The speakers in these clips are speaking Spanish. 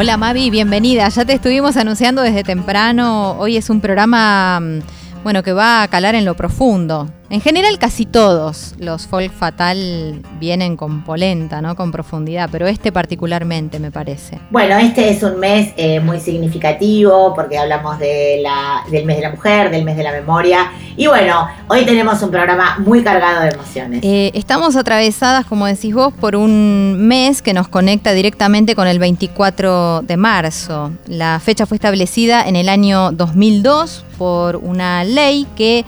Hola Mavi, bienvenida. Ya te estuvimos anunciando desde temprano. Hoy es un programa, mm, bueno, que va a calar en lo profundo. En general casi todos los folk fatal vienen con polenta, ¿no? Con profundidad, pero este particularmente me parece. Bueno, este es un mes eh, muy significativo porque hablamos de la- del mes de la mujer, del mes de la memoria. Y bueno, hoy tenemos un programa muy cargado de emociones. Eh, estamos atravesadas, como decís vos, por un mes que nos conecta directamente con el 24 de marzo. La fecha fue establecida en el año 2002 por una ley que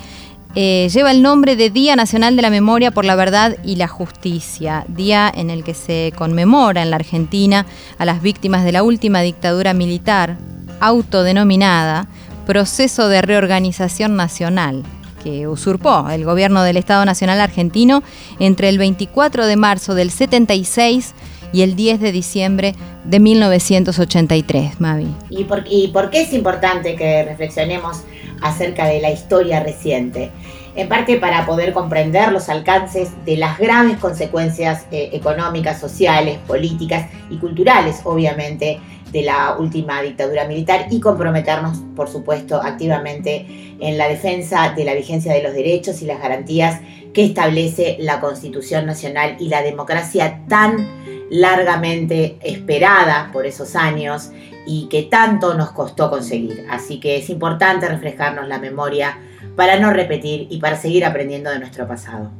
eh, lleva el nombre de Día Nacional de la Memoria por la Verdad y la Justicia, día en el que se conmemora en la Argentina a las víctimas de la última dictadura militar, autodenominada Proceso de Reorganización Nacional, que usurpó el gobierno del Estado Nacional Argentino entre el 24 de marzo del 76 y el 10 de diciembre de 1983, Mavi. ¿Y por, ¿Y por qué es importante que reflexionemos acerca de la historia reciente? En parte para poder comprender los alcances de las graves consecuencias eh, económicas, sociales, políticas y culturales, obviamente, de la última dictadura militar y comprometernos, por supuesto, activamente en la defensa de la vigencia de los derechos y las garantías que establece la Constitución Nacional y la democracia tan largamente esperada por esos años y que tanto nos costó conseguir. Así que es importante reflejarnos la memoria para no repetir y para seguir aprendiendo de nuestro pasado.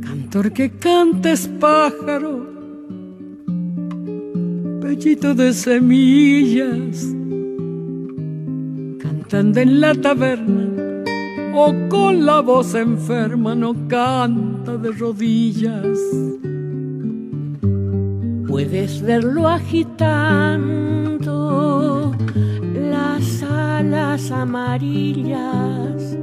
Cantor que cantes pájaro, pechito de semillas, cantando en la taberna o con la voz enferma no canta de rodillas. Puedes verlo agitando las alas amarillas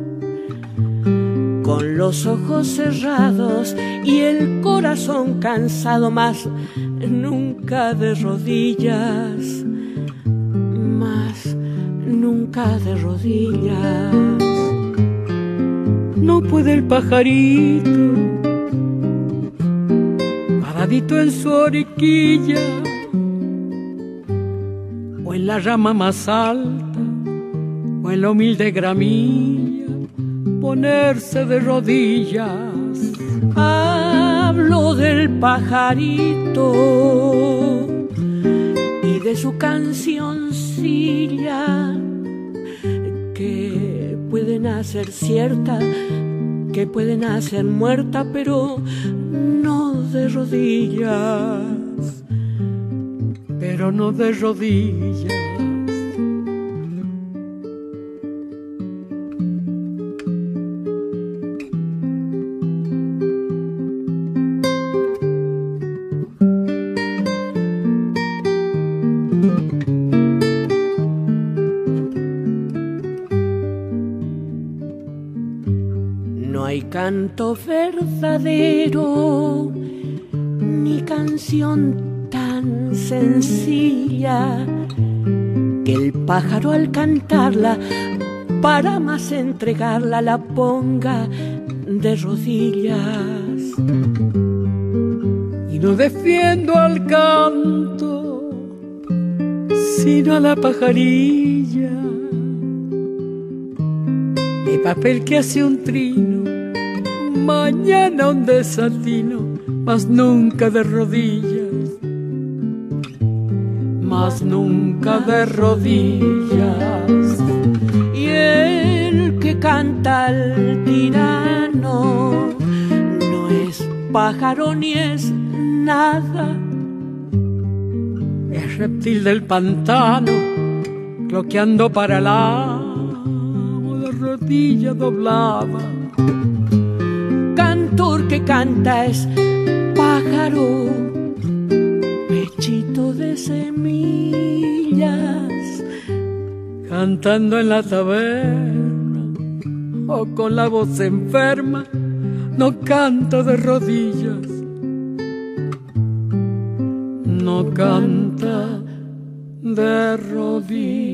con los ojos cerrados y el corazón cansado, más nunca de rodillas, más nunca de rodillas. No puede el pajarito, paradito en su oriquilla, o en la rama más alta, o en la humilde gramilla ponerse de rodillas. Hablo del pajarito y de su cancioncilla que pueden hacer cierta, que pueden hacer muerta, pero no de rodillas, pero no de rodillas. No hay canto verdadero, ni canción tan sencilla, que el pájaro al cantarla, para más entregarla, la ponga de rodillas. Y no defiendo al canto, sino a la pajarilla de papel que hace un trino, mañana un desatino, mas nunca de rodillas, mas nunca de rodillas. Y el que canta al tirano no es pájaro ni es nada, es reptil del pantano, cloqueando para el de rodilla doblada. Que canta es pájaro, pechito semillas, cantando en la taberna o con la voz enferma, no canto de rodillas, no canta de rodillas.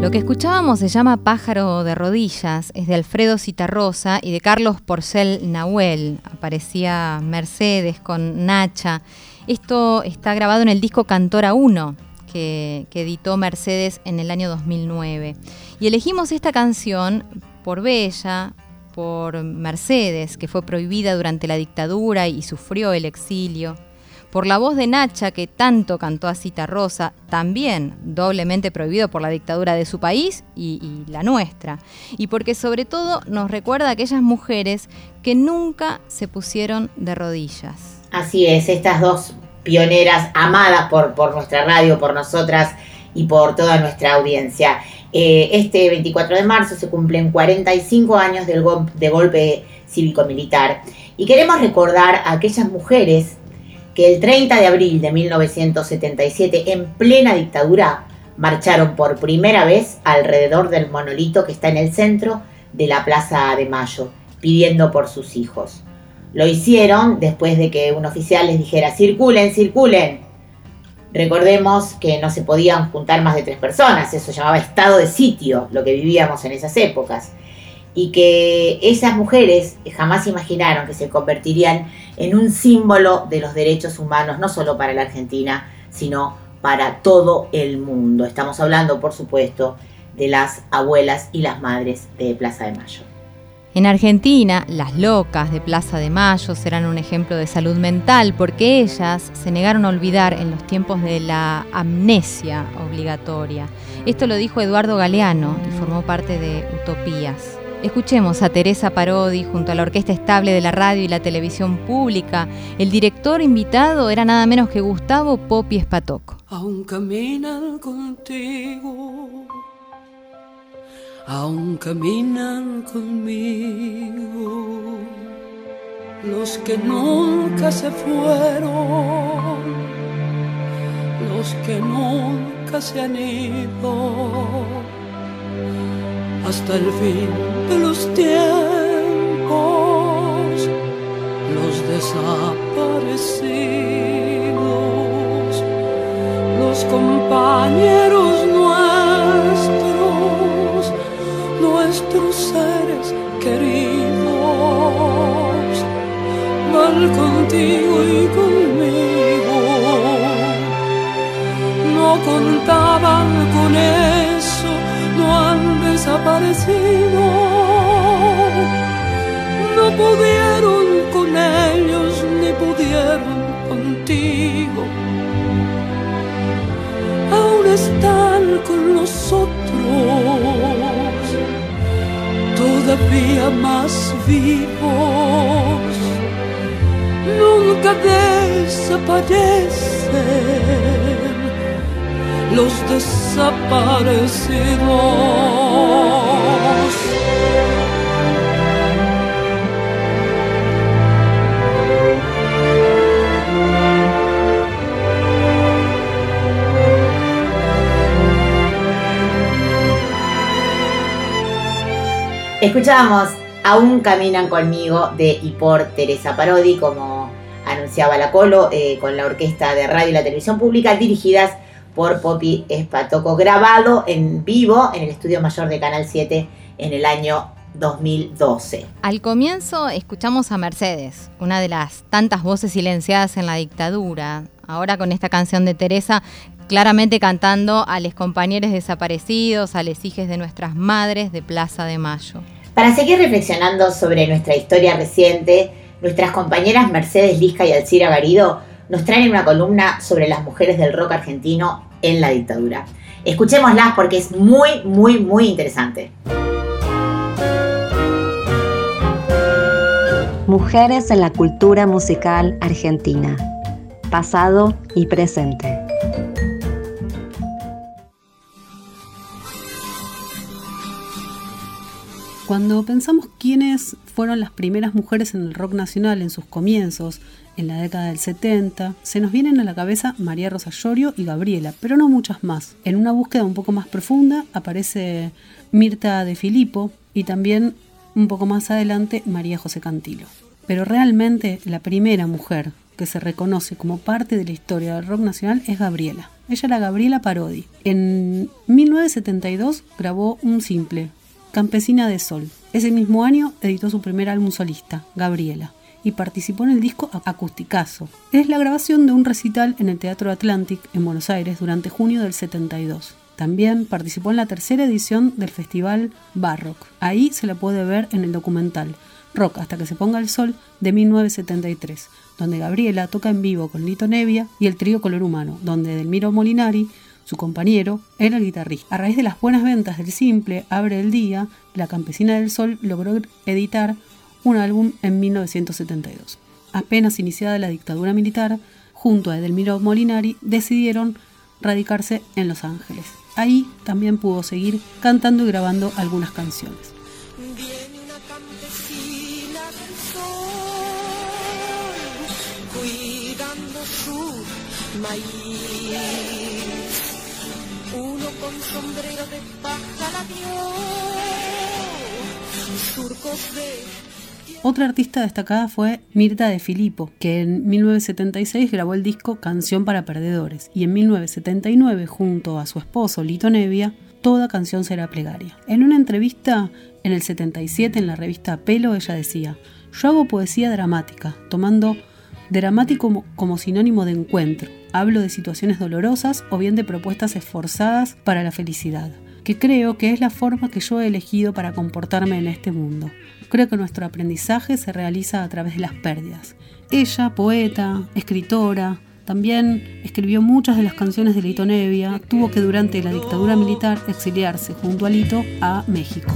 Lo que escuchábamos se llama Pájaro de Rodillas, es de Alfredo Citarrosa y de Carlos Porcel Nahuel. Aparecía Mercedes con Nacha. Esto está grabado en el disco Cantora 1, que, que editó Mercedes en el año 2009. Y elegimos esta canción por Bella, por Mercedes, que fue prohibida durante la dictadura y sufrió el exilio por la voz de Nacha, que tanto cantó a Cita Rosa, también doblemente prohibido por la dictadura de su país y, la nuestra. Y porque sobre todo nos recuerda a aquellas mujeres que nunca se pusieron de rodillas. Así es, estas dos pioneras amadas por, nuestra radio, por nosotras y por toda nuestra audiencia. Eh, este 24 de marzo se cumplen 45 años del de golpe cívico-militar y queremos recordar a aquellas mujeres que el 30 de abril de 1977, en plena dictadura, marcharon por primera vez alrededor del monolito que está en el centro de la Plaza de Mayo, pidiendo por sus hijos. Lo hicieron después de que un oficial les dijera, circulen, circulen. Recordemos que no se podían juntar más de tres personas, eso llamaba estado de sitio, lo que vivíamos en esas épocas y que esas mujeres jamás imaginaron que se convertirían en un símbolo de los derechos humanos, no solo para la Argentina, sino para todo el mundo. Estamos hablando, por supuesto, de las abuelas y las madres de Plaza de Mayo. En Argentina, las locas de Plaza de Mayo serán un ejemplo de salud mental porque ellas se negaron a olvidar en los tiempos de la amnesia obligatoria. Esto lo dijo Eduardo Galeano y formó parte de Utopías. Escuchemos a Teresa Parodi junto a la Orquesta Estable de la Radio y la Televisión Pública. El director invitado era nada menos que Gustavo Popi Espatoco. Aún caminan contigo, aún caminan conmigo, los que nunca se fueron, los que nunca se han ido hasta el fin de los tiempos, los desaparecidos, los compañeros nuestros, nuestros seres queridos, van contigo y conmigo, no contaban con han desaparecido. No pudieron con ellos ni pudieron contigo. Aún están con nosotros, todavía más vivos. Nunca desaparecen los desaparecidos. Escuchábamos Aún Caminan conmigo de y por Teresa Parodi, como anunciaba la Colo, eh, con la orquesta de radio y la televisión pública, dirigidas por Poppy Espatoco, grabado en vivo en el estudio mayor de Canal 7 en el año 2012. Al comienzo escuchamos a Mercedes, una de las tantas voces silenciadas en la dictadura. Ahora con esta canción de Teresa, claramente cantando a los compañeros desaparecidos, a los hijos de nuestras madres de Plaza de Mayo. Para seguir reflexionando sobre nuestra historia reciente, nuestras compañeras Mercedes Lisca y Alcira Garido nos traen una columna sobre las mujeres del rock argentino en la dictadura. Escuchémoslas porque es muy, muy, muy interesante. Mujeres en la cultura musical argentina. Pasado y presente. Cuando pensamos quiénes fueron las primeras mujeres en el rock nacional en sus comienzos, en la década del 70, se nos vienen a la cabeza María Rosa Llorio y Gabriela, pero no muchas más. En una búsqueda un poco más profunda aparece Mirta de Filippo y también un poco más adelante María José Cantilo. Pero realmente la primera mujer que se reconoce como parte de la historia del rock nacional es Gabriela. Ella era Gabriela Parodi. En 1972 grabó un simple, Campesina de Sol. Ese mismo año editó su primer álbum solista, Gabriela y participó en el disco Acusticazo. Es la grabación de un recital en el Teatro Atlantic en Buenos Aires durante junio del 72. También participó en la tercera edición del festival Barrock. Ahí se la puede ver en el documental Rock hasta que se ponga el sol de 1973, donde Gabriela toca en vivo con Lito Nevia y el trío Color Humano, donde Delmiro Molinari, su compañero, era el guitarrista. A raíz de las buenas ventas del simple Abre el Día, la Campesina del Sol logró editar un álbum en 1972. Apenas iniciada la dictadura militar, junto a Edelmiro Molinari decidieron radicarse en Los Ángeles. Ahí también pudo seguir cantando y grabando algunas canciones. Otra artista destacada fue Mirta de Filippo, que en 1976 grabó el disco Canción para Perdedores y en 1979, junto a su esposo Lito Nevia, Toda canción será plegaria. En una entrevista en el 77 en la revista Pelo, ella decía, yo hago poesía dramática, tomando dramático como, como sinónimo de encuentro. Hablo de situaciones dolorosas o bien de propuestas esforzadas para la felicidad, que creo que es la forma que yo he elegido para comportarme en este mundo. Creo que nuestro aprendizaje se realiza a través de las pérdidas. Ella, poeta, escritora, también escribió muchas de las canciones de Lito Nevia, tuvo que durante la dictadura militar exiliarse junto a Lito a México.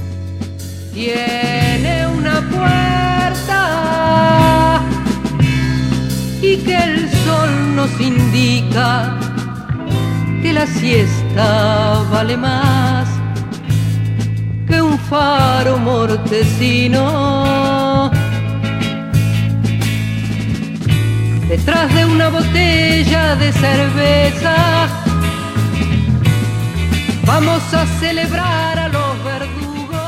tiene una puerta y que el sol nos indica que la siesta vale más que un faro mortecino. Detrás de una botella de cerveza vamos a celebrar a los verdugos.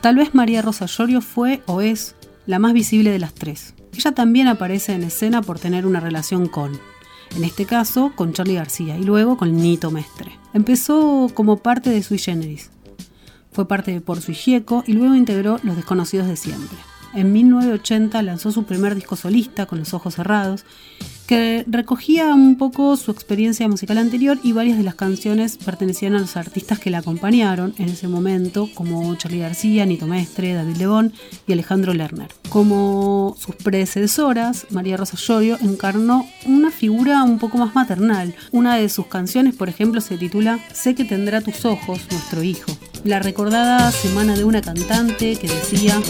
Tal vez María Rosa Llorio fue o es la más visible de las tres. Ella también aparece en escena por tener una relación con, en este caso con Charlie García y luego con Nito Mestre. Empezó como parte de Sui Generis. Fue parte de Por Sui Gieco y luego integró Los Desconocidos de Siempre. En 1980 lanzó su primer disco solista, Con los Ojos Cerrados, que recogía un poco su experiencia musical anterior y varias de las canciones pertenecían a los artistas que la acompañaron en ese momento, como Charlie García, Nito Mestre, David Lebón y Alejandro Lerner. Como sus predecesoras, María Rosa Llorio encarnó una figura un poco más maternal. Una de sus canciones, por ejemplo, se titula Sé que tendrá tus ojos, nuestro hijo. La recordada Semana de una cantante que decía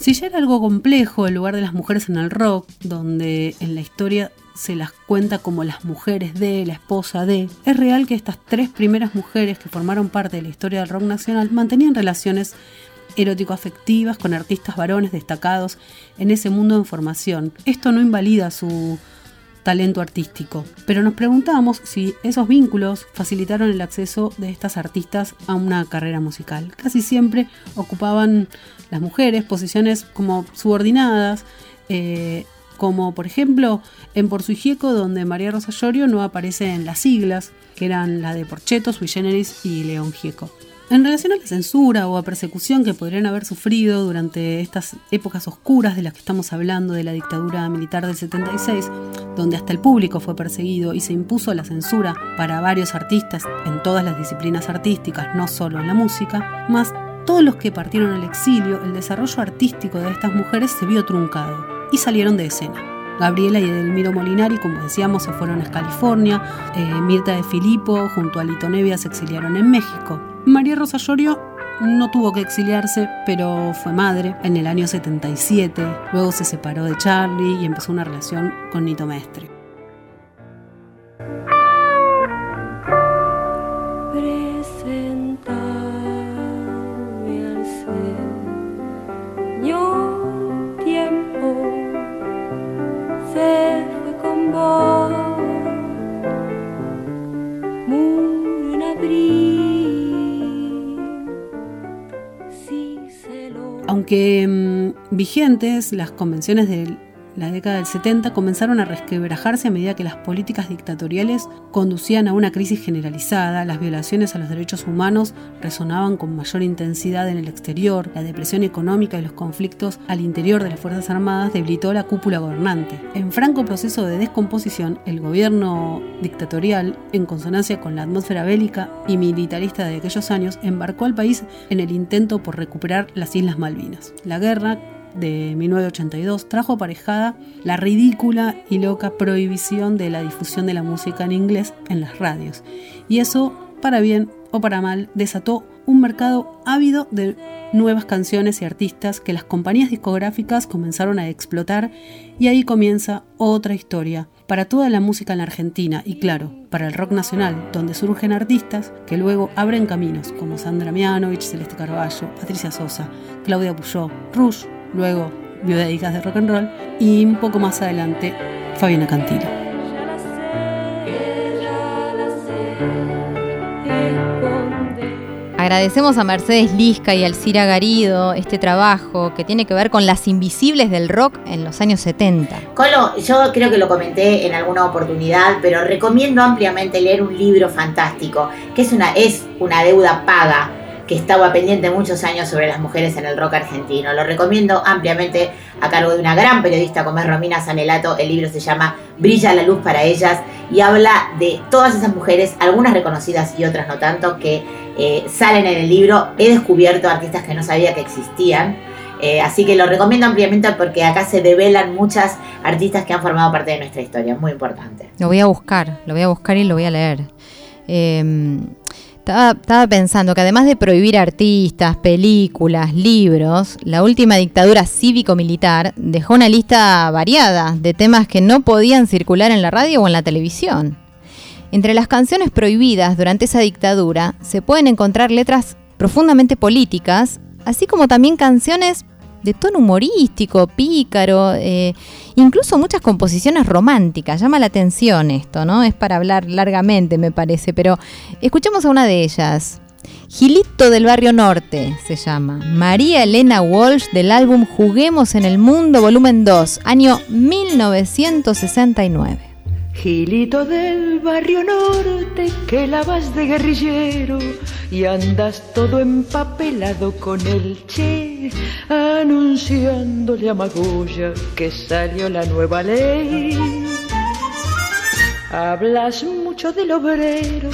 Si ya era algo complejo el lugar de las mujeres en el rock, donde en la historia se las cuenta como las mujeres de, la esposa de, es real que estas tres primeras mujeres que formaron parte de la historia del rock nacional mantenían relaciones erótico-afectivas con artistas varones destacados en ese mundo en formación. Esto no invalida su talento artístico, pero nos preguntamos si esos vínculos facilitaron el acceso de estas artistas a una carrera musical. Casi siempre ocupaban las mujeres posiciones como subordinadas, eh, como por ejemplo en Por Sui Gieco, donde María Rosa Llorio no aparece en las siglas, que eran la de Porcheto, Sui Generis y León Gieco. En relación a la censura o a persecución que podrían haber sufrido durante estas épocas oscuras de las que estamos hablando de la dictadura militar del 76, donde hasta el público fue perseguido y se impuso la censura para varios artistas en todas las disciplinas artísticas, no solo en la música, más todos los que partieron al exilio, el desarrollo artístico de estas mujeres se vio truncado y salieron de escena. Gabriela y Edelmiro Molinari, como decíamos, se fueron a California. Eh, Mirta de Filippo junto a Lito Nevia se exiliaron en México. María Rosa Llorio no tuvo que exiliarse, pero fue madre en el año 77. Luego se separó de Charlie y empezó una relación con Nito Mestre. Presentame al tiempo con vos Aunque mm, vigentes, las convenciones de la década del 70 comenzaron a resquebrajarse a medida que las políticas dictatoriales conducían a una crisis generalizada, las violaciones a los derechos humanos resonaban con mayor intensidad en el exterior, la depresión económica y los conflictos al interior de las Fuerzas Armadas debilitó la cúpula gobernante. En franco proceso de descomposición, el gobierno dictatorial, en consonancia con la atmósfera bélica y militarista de aquellos años, embarcó al país en el intento por recuperar las Islas Malvinas. La guerra de 1982 trajo aparejada la ridícula y loca prohibición de la difusión de la música en inglés en las radios. Y eso, para bien o para mal, desató un mercado ávido de nuevas canciones y artistas que las compañías discográficas comenzaron a explotar y ahí comienza otra historia para toda la música en la Argentina y claro, para el rock nacional, donde surgen artistas que luego abren caminos como Sandra Mianovich, Celeste Carballo, Patricia Sosa, Claudia Puyó, Rush, luego Biodédicas de Rock and Roll y un poco más adelante Fabiana Cantilo. ya la sé ya la sé esconder Agradecemos a Mercedes Lisca y a Alcira Garido este trabajo que tiene que ver con las invisibles del rock en los años 70. Colo, yo creo que lo comenté en alguna oportunidad, pero recomiendo ampliamente leer un libro fantástico, que es una, es una deuda paga que estaba pendiente muchos años sobre las mujeres en el rock argentino. Lo recomiendo ampliamente a cargo de una gran periodista como es Romina Sanelato. El libro se llama Brilla la luz para ellas y habla de todas esas mujeres, algunas reconocidas y otras no tanto, que eh, salen en el libro. He descubierto artistas que no sabía que existían. Eh, así que lo recomiendo ampliamente porque acá se develan muchas artistas que han formado parte de nuestra historia. Muy importante. Lo voy a buscar, lo voy a buscar y lo voy a leer. Eh, estaba, pensando que además de prohibir artistas, películas, libros, la última dictadura cívico-militar dejó una lista variada de temas que no podían circular en la radio o en la televisión. Entre las canciones prohibidas durante esa dictadura se pueden encontrar letras profundamente políticas, así como también canciones de tono humorístico, pícaro, eh, incluso muchas composiciones románticas. Llama la atención esto, ¿no? Es para hablar largamente, me parece, pero escuchemos a una de ellas. Gilito del Barrio Norte se llama. María Elena Walsh del álbum Juguemos en el Mundo, volumen 2, año 1969. Gilito del barrio norte que la vas de guerrillero y andas todo empapelado con el che, anunciándole a Magoya que salió la nueva ley. Hablas mucho del obrero,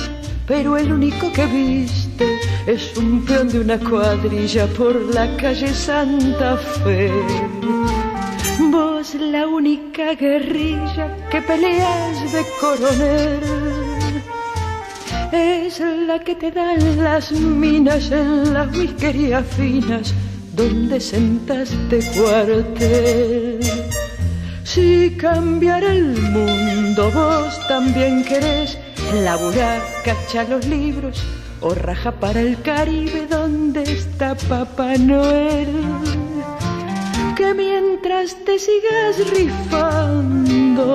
pero el único que viste es un peón de una cuadrilla por la calle Santa Fe. Vos la única guerrilla que peleas de coronel es la que te dan las minas en las whiskerías finas donde sentaste cuartel. Si cambiara el mundo vos también querés laburar, cachar los libros o raja para el Caribe donde está Papá Noel que mientras te sigas rifando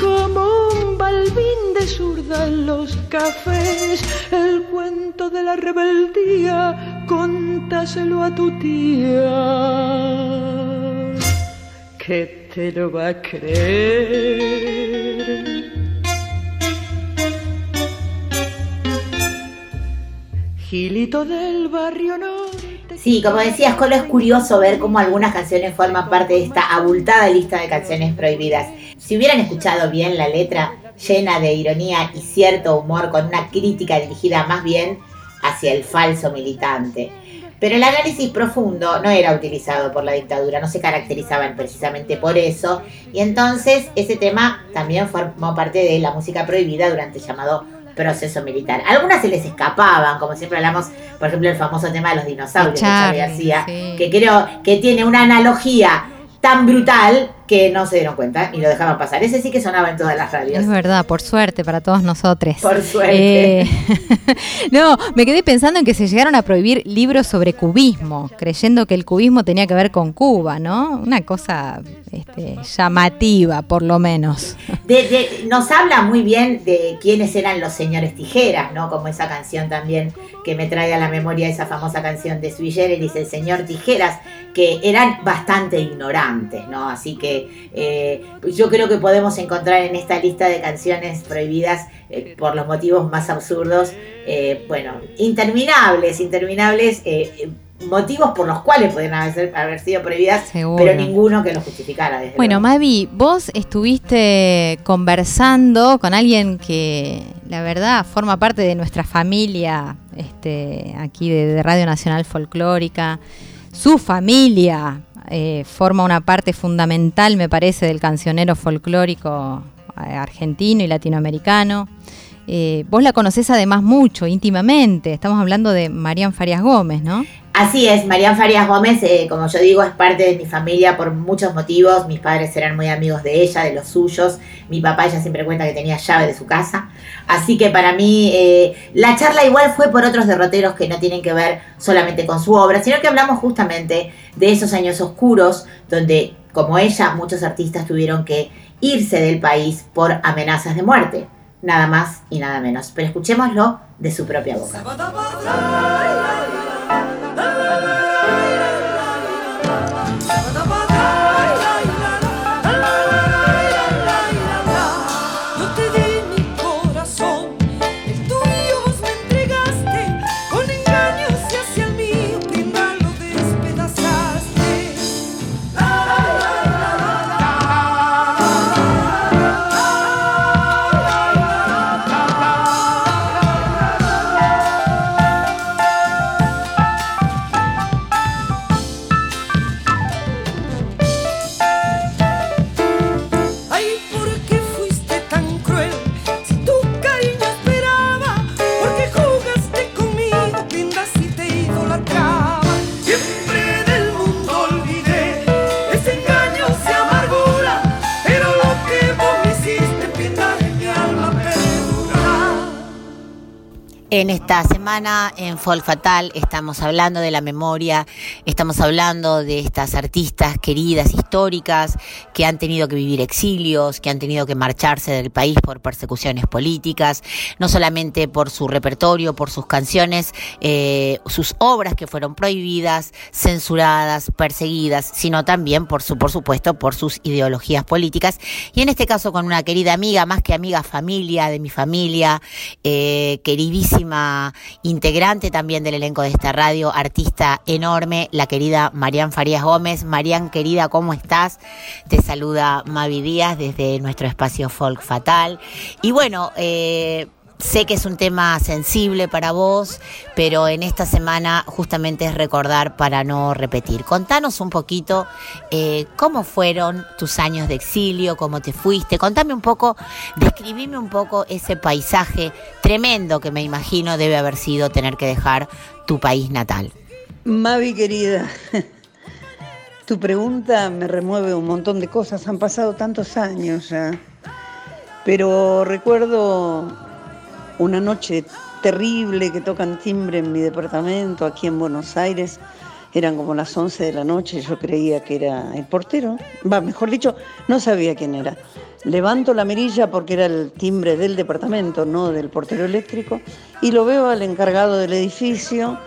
como un balbín de zurda en los cafés, el cuento de la rebeldía, contáselo a tu tía, que te lo va a creer. Gilito del barrio norte. Sí, como decías, Colo, es curioso ver cómo algunas canciones forman parte de esta abultada lista de canciones prohibidas. Si hubieran escuchado bien la letra, llena de ironía y cierto humor, con una crítica dirigida más bien hacia el falso militante. Pero el análisis profundo no era utilizado por la dictadura, no se caracterizaban precisamente por eso. Y entonces ese tema también formó parte de la música prohibida durante el llamado proceso militar. Algunas se les escapaban, como siempre hablamos, por ejemplo, el famoso tema de los dinosaurios de Charlie Charlie, García, sí. que creo que tiene una analogía tan brutal que no se dieron cuenta y lo dejaban pasar. Ese sí que sonaba en todas las radios. Es verdad, por suerte para todos nosotros. Por suerte. Eh, no, me quedé pensando en que se llegaron a prohibir libros sobre cubismo, creyendo que el cubismo tenía que ver con Cuba, ¿no? Una cosa este, llamativa, por lo menos. De- de- nos habla muy bien de quiénes eran los señores tijeras, ¿no? Como esa canción también que me trae a la memoria esa famosa canción de Sui Generis, el señor Tijeras, que eran bastante ignorantes, ¿no? Así que eh, yo creo que podemos encontrar en esta lista de canciones prohibidas eh, por los motivos más absurdos, eh, bueno, interminables, interminables. motivos por los cuales podrían haber, haber sido prohibidas, Seguro. pero ninguno que los justificara. Desde Bueno, luego. Mavi, vos estuviste conversando con alguien que la verdad forma parte de nuestra familia este, aquí de, de Radio Nacional Folclórica. Su familia eh, forma una parte fundamental, me parece, del cancionero folclórico eh, argentino y latinoamericano. Eh, vos la conocés además mucho, íntimamente. Estamos hablando de Marian Farias Gómez, ¿no? Así es, Marian Farias Gómez, eh, como yo digo, es parte de mi familia por muchos motivos. Mis padres eran muy amigos de ella, de los suyos. Mi papá, ella siempre cuenta que tenía llave de su casa. Así que para mí, eh, la charla igual fue por otros derroteros que no tienen que ver solamente con su obra, sino que hablamos justamente de esos años oscuros donde, como ella, muchos artistas tuvieron que irse del país por amenazas de muerte. Nada más y nada menos. Pero escuchémoslo de su propia boca. En esta semana en Folk Fatal estamos hablando de la memoria, estamos hablando de estas artistas queridas, históricas, que han tenido que vivir exilios, que han tenido que marcharse del país por persecuciones políticas, no solamente por su repertorio, por sus canciones, eh, sus obras que fueron prohibidas, censuradas, perseguidas, sino también, por, su, por supuesto, por sus ideologías políticas. Y en este caso con una querida amiga, más que amiga, familia, de mi familia, eh, queridísima integrante también del elenco de esta radio, artista enorme, la querida Marian Farías Gómez. Marian, querida, ¿cómo estás? Te saluda Mavi Díaz desde nuestro espacio Folk Fatal. Y bueno, eh, Sé que es un tema sensible para vos, pero en esta semana justamente es recordar para no repetir. Contanos un poquito eh, cómo fueron tus años de exilio, cómo te fuiste. Contame un poco, describime un poco ese paisaje tremendo que me imagino debe haber sido tener que dejar tu país natal. Mavi querida, tu pregunta me remueve un montón de cosas. Han pasado tantos años ya. Pero recuerdo una noche terrible que tocan timbre en mi departamento aquí en Buenos Aires. Eran como las 11 de la noche, yo creía que era el portero. Va, mejor dicho, no sabía quién era. Levanto la mirilla porque era el timbre del departamento, no del portero eléctrico, y lo veo al encargado del edificio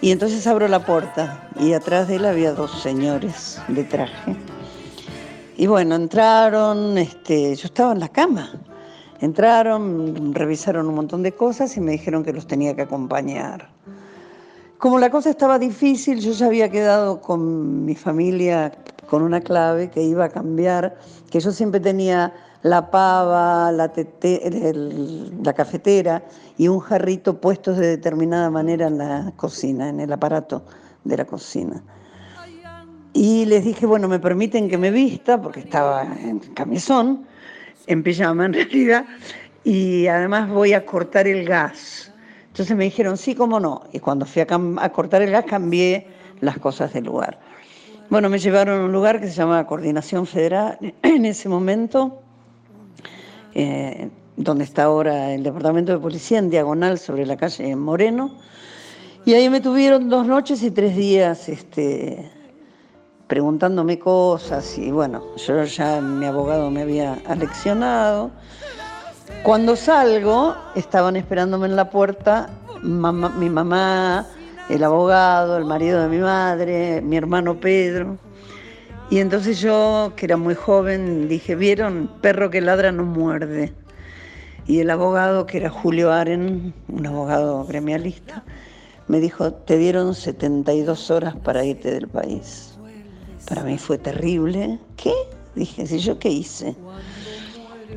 y entonces abro la puerta y atrás de él había dos señores de traje. Y bueno, entraron, este, yo estaba en la cama. Entraron, revisaron un montón de cosas y me dijeron que los tenía que acompañar. Como la cosa estaba difícil, yo ya había quedado con mi familia con una clave que iba a cambiar, que yo siempre tenía la pava, la, tete- la cafetera y un jarrito puestos de determinada manera en la cocina, en el aparato de la cocina. Y les dije, bueno, me permiten que me vista, porque estaba en camisón, en pijama en realidad, y además voy a cortar el gas. Entonces me dijeron, sí, cómo no. Y cuando fui a, a cortar el gas cambié las cosas del lugar. Bueno, me llevaron a un lugar que se llamaba Coordinación Federal en ese momento, eh, donde está ahora el Departamento de Policía, en diagonal sobre la calle Moreno. Y ahí me tuvieron dos noches y tres días este, preguntándome cosas y bueno, yo ya mi abogado me había aleccionado. Cuando salgo, estaban esperándome en la puerta mi mamá, el abogado, el marido de mi madre, mi hermano Pedro. Y entonces yo, que era muy joven, dije, ¿vieron? Perro que ladra no muerde. Y el abogado, que era Julio Aren, un abogado gremialista, me dijo, te dieron 72 horas para irte del país. Para mí fue terrible. ¿Qué? Dije, ¿si yo qué hice?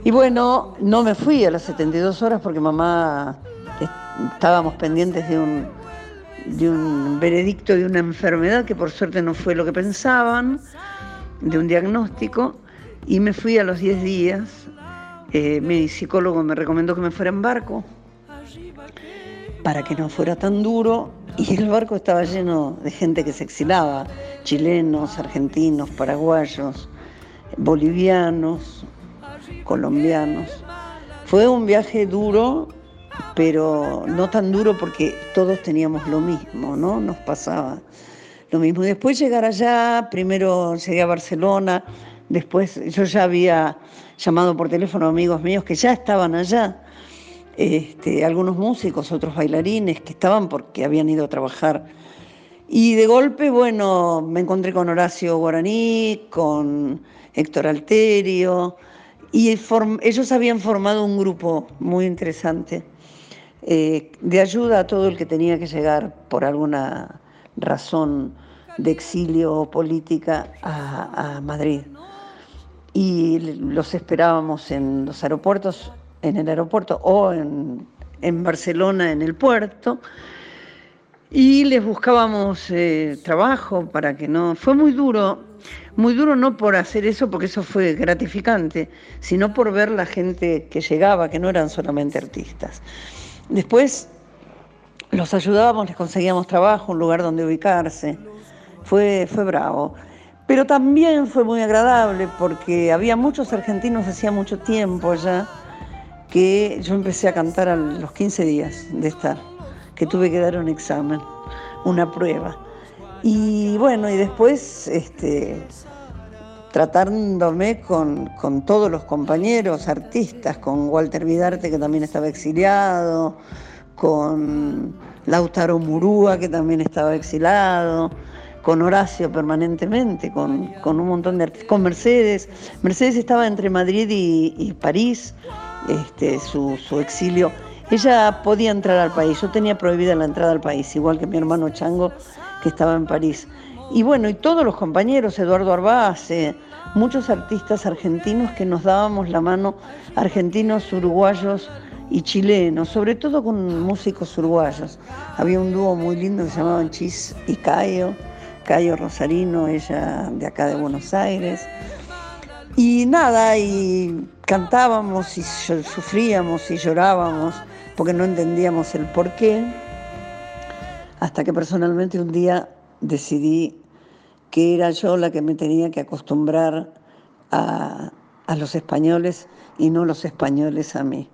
Y bueno, no me fui a las 72 horas porque mamá estábamos pendientes de un, de un veredicto de una enfermedad que por suerte no fue lo que pensaban, de un diagnóstico, y me fui a los 10 días. Eh, mi psicólogo me recomendó que me fuera en barco para que no fuera tan duro y el barco estaba lleno de gente que se exilaba, chilenos, argentinos, paraguayos, bolivianos, colombianos. Fue un viaje duro, pero no tan duro porque todos teníamos lo mismo, ¿no? Nos pasaba lo mismo. Y después llegar allá, primero llegué a Barcelona, después yo ya había llamado por teléfono a amigos míos que ya estaban allá, este, algunos músicos, otros bailarines que estaban porque habían ido a trabajar. Y de golpe, bueno, me encontré con Horacio Guaraní, con Héctor Alterio, y ellos habían formado un grupo muy interesante eh, de ayuda a todo el que tenía que llegar por alguna razón de exilio o política a, a Madrid. Y los esperábamos en los aeropuertos, en el aeropuerto o en, en Barcelona, en el puerto. Y les buscábamos eh, trabajo para que no... Fue muy duro, muy duro no por hacer eso, porque eso fue gratificante, sino por ver la gente que llegaba, que no eran solamente artistas. Después los ayudábamos, les conseguíamos trabajo, un lugar donde ubicarse. Fue, fue bravo. Pero también fue muy agradable porque había muchos argentinos hacía mucho tiempo ya que yo empecé a cantar a los 15 días de estar, que tuve que dar un examen, una prueba. Y bueno, y después este, tratándome con, todos los compañeros artistas, con Walter Vidarte, que también estaba exiliado, con Lautaro Murúa, que también estaba exilado, con Horacio permanentemente, con, un montón de artistas, con Mercedes. Mercedes estaba entre Madrid y París, este, su, exilio. Ella podía entrar al país, yo tenía prohibida la entrada al país, igual que mi hermano Chango, que estaba en París. Y bueno, y todos los compañeros, Eduardo Arbace, muchos artistas argentinos que nos dábamos la mano, argentinos, uruguayos y chilenos, sobre todo con músicos uruguayos. Había un dúo muy lindo que se llamaban Chis y Cayo, Cayo Rosarino, ella de acá de Buenos Aires. Y nada, y cantábamos y sufríamos y llorábamos porque no entendíamos el por qué, hasta que personalmente un día decidí que era yo la que me tenía que acostumbrar a, a los españoles y no los españoles a mí.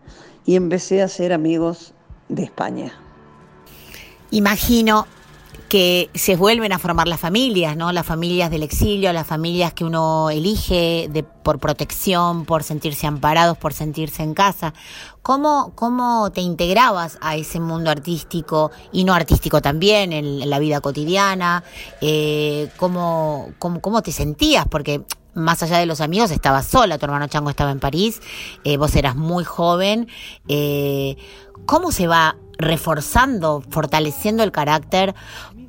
Y empecé a ser amigos de España. Imagino que se vuelven a formar las familias, ¿no? Las familias del exilio, las familias que uno elige de, por protección, por sentirse amparados, por sentirse en casa. ¿Cómo, ¿Cómo te integrabas a ese mundo artístico y no artístico también, en, la vida cotidiana? Eh, ¿cómo, cómo, ¿Cómo te sentías? Porque más allá de los amigos, estabas sola, tu hermano Chango estaba en París, eh, vos eras muy joven. eh, ¿Cómo se va reforzando, fortaleciendo el carácter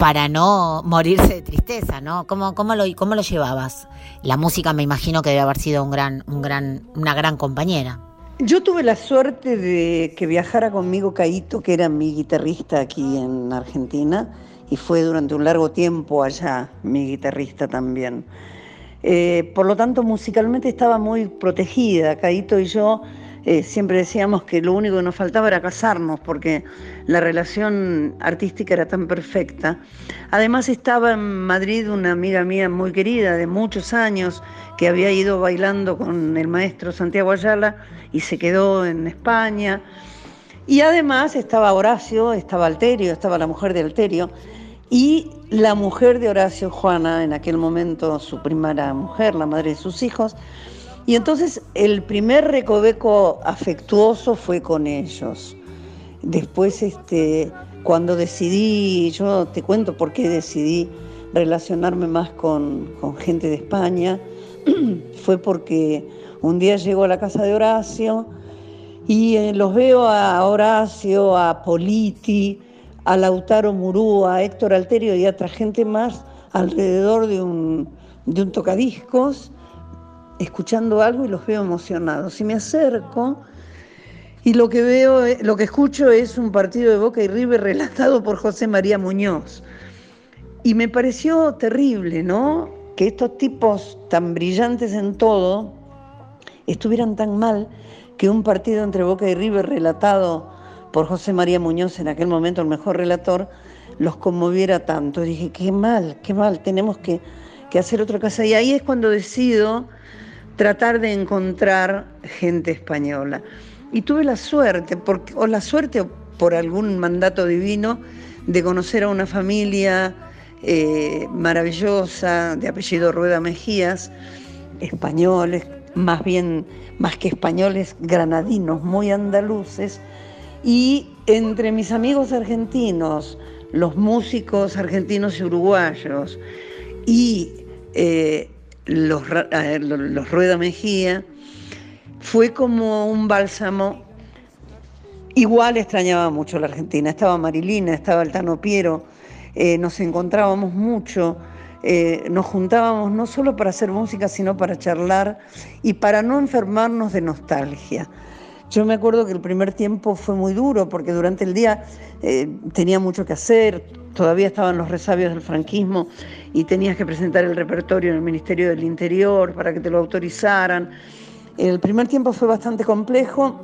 para no morirse de tristeza, ¿no? ¿Cómo, cómo, lo, cómo lo llevabas? La música me imagino que debe haber sido un gran, un gran, una gran compañera. Yo tuve la suerte de que viajara conmigo Caito, que era mi guitarrista aquí en Argentina, y fue durante un largo tiempo allá mi guitarrista también. Eh, por lo tanto, musicalmente estaba muy protegida. Caito y yo eh, siempre decíamos que lo único que nos faltaba era casarnos, porque la relación artística era tan perfecta. Además estaba en Madrid una amiga mía muy querida de muchos años, que había ido bailando con el maestro Santiago Ayala y se quedó en España. Y además estaba Horacio, estaba Alterio, estaba la mujer de Alterio, y la mujer de Horacio, Juana, en aquel momento su primera mujer, la madre de sus hijos. Y entonces el primer recoveco afectuoso fue con ellos. Después, este, cuando decidí, yo te cuento por qué decidí relacionarme más con, con gente de España, fue porque un día llego a la casa de Horacio y eh, los veo a Horacio, a Politi, a Lautaro Murú, a Héctor Alterio y a otra gente más alrededor de un, de un tocadiscos, escuchando algo y los veo emocionados. Y me acerco y lo que veo, eh, lo que escucho es un partido de Boca y River relatado por José María Muñoz. Y me pareció terrible, ¿no? Que estos tipos tan brillantes en todo estuvieran tan mal que un partido entre Boca y River relatado por José María Muñoz, en aquel momento el mejor relator, los conmoviera tanto. Dije, qué mal, qué mal, tenemos que, que hacer otra cosa. Y ahí es cuando decido tratar de encontrar gente española. Y tuve la suerte, o la suerte por algún mandato divino, de conocer a una familia eh, maravillosa de apellido Rueda Mejías, españoles, más bien, más que españoles, granadinos, muy andaluces. Y entre mis amigos argentinos, los músicos argentinos y uruguayos y eh, los, eh, lo- los Rueda Mejía, fue como un bálsamo. Igual extrañaba mucho la Argentina. Estaba Marilina, estaba el Tano Piero, eh, nos encontrábamos mucho, eh, nos juntábamos no solo para hacer música, sino para charlar y para no enfermarnos de nostalgia. Yo me acuerdo que el primer tiempo fue muy duro porque durante el día eh, tenía mucho que hacer, todavía estaban los resabios del franquismo y tenías que presentar el repertorio en el Ministerio del Interior para que te lo autorizaran. El primer tiempo fue bastante complejo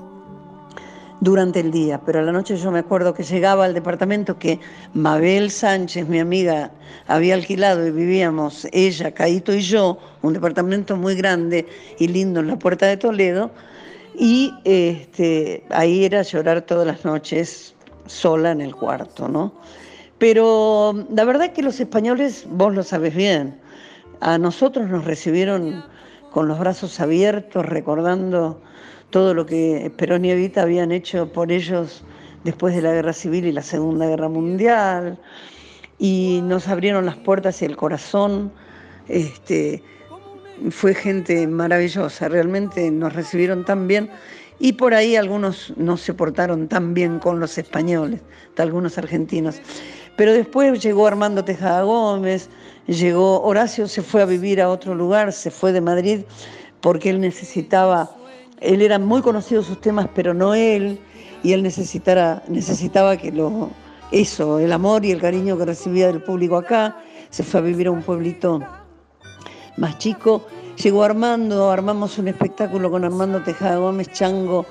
durante el día, pero a la noche yo me acuerdo que llegaba al departamento que Mabel Sánchez, mi amiga, había alquilado y vivíamos ella, Caito y yo, un departamento muy grande y lindo en la Puerta de Toledo, y este, ahí era llorar todas las noches sola en el cuarto, ¿no? Pero la verdad que los españoles, vos lo sabes bien, a nosotros nos recibieron con los brazos abiertos, recordando todo lo que Perón y Evita habían hecho por ellos después de la Guerra Civil y la Segunda Guerra Mundial, y nos abrieron las puertas y el corazón. Este, fue gente maravillosa, realmente nos recibieron tan bien y por ahí algunos no se portaron tan bien con los españoles, algunos argentinos. Pero después llegó Armando Tejada Gómez, llegó Horacio, se fue a vivir a otro lugar, se fue de Madrid porque él necesitaba, él era muy conocido sus temas, pero no él, y él necesitara, necesitaba que lo, eso, el amor y el cariño que recibía del público acá, se fue a vivir a un pueblito más chico. Llegó Armando, armamos un espectáculo con Armando Tejada Gómez, Chango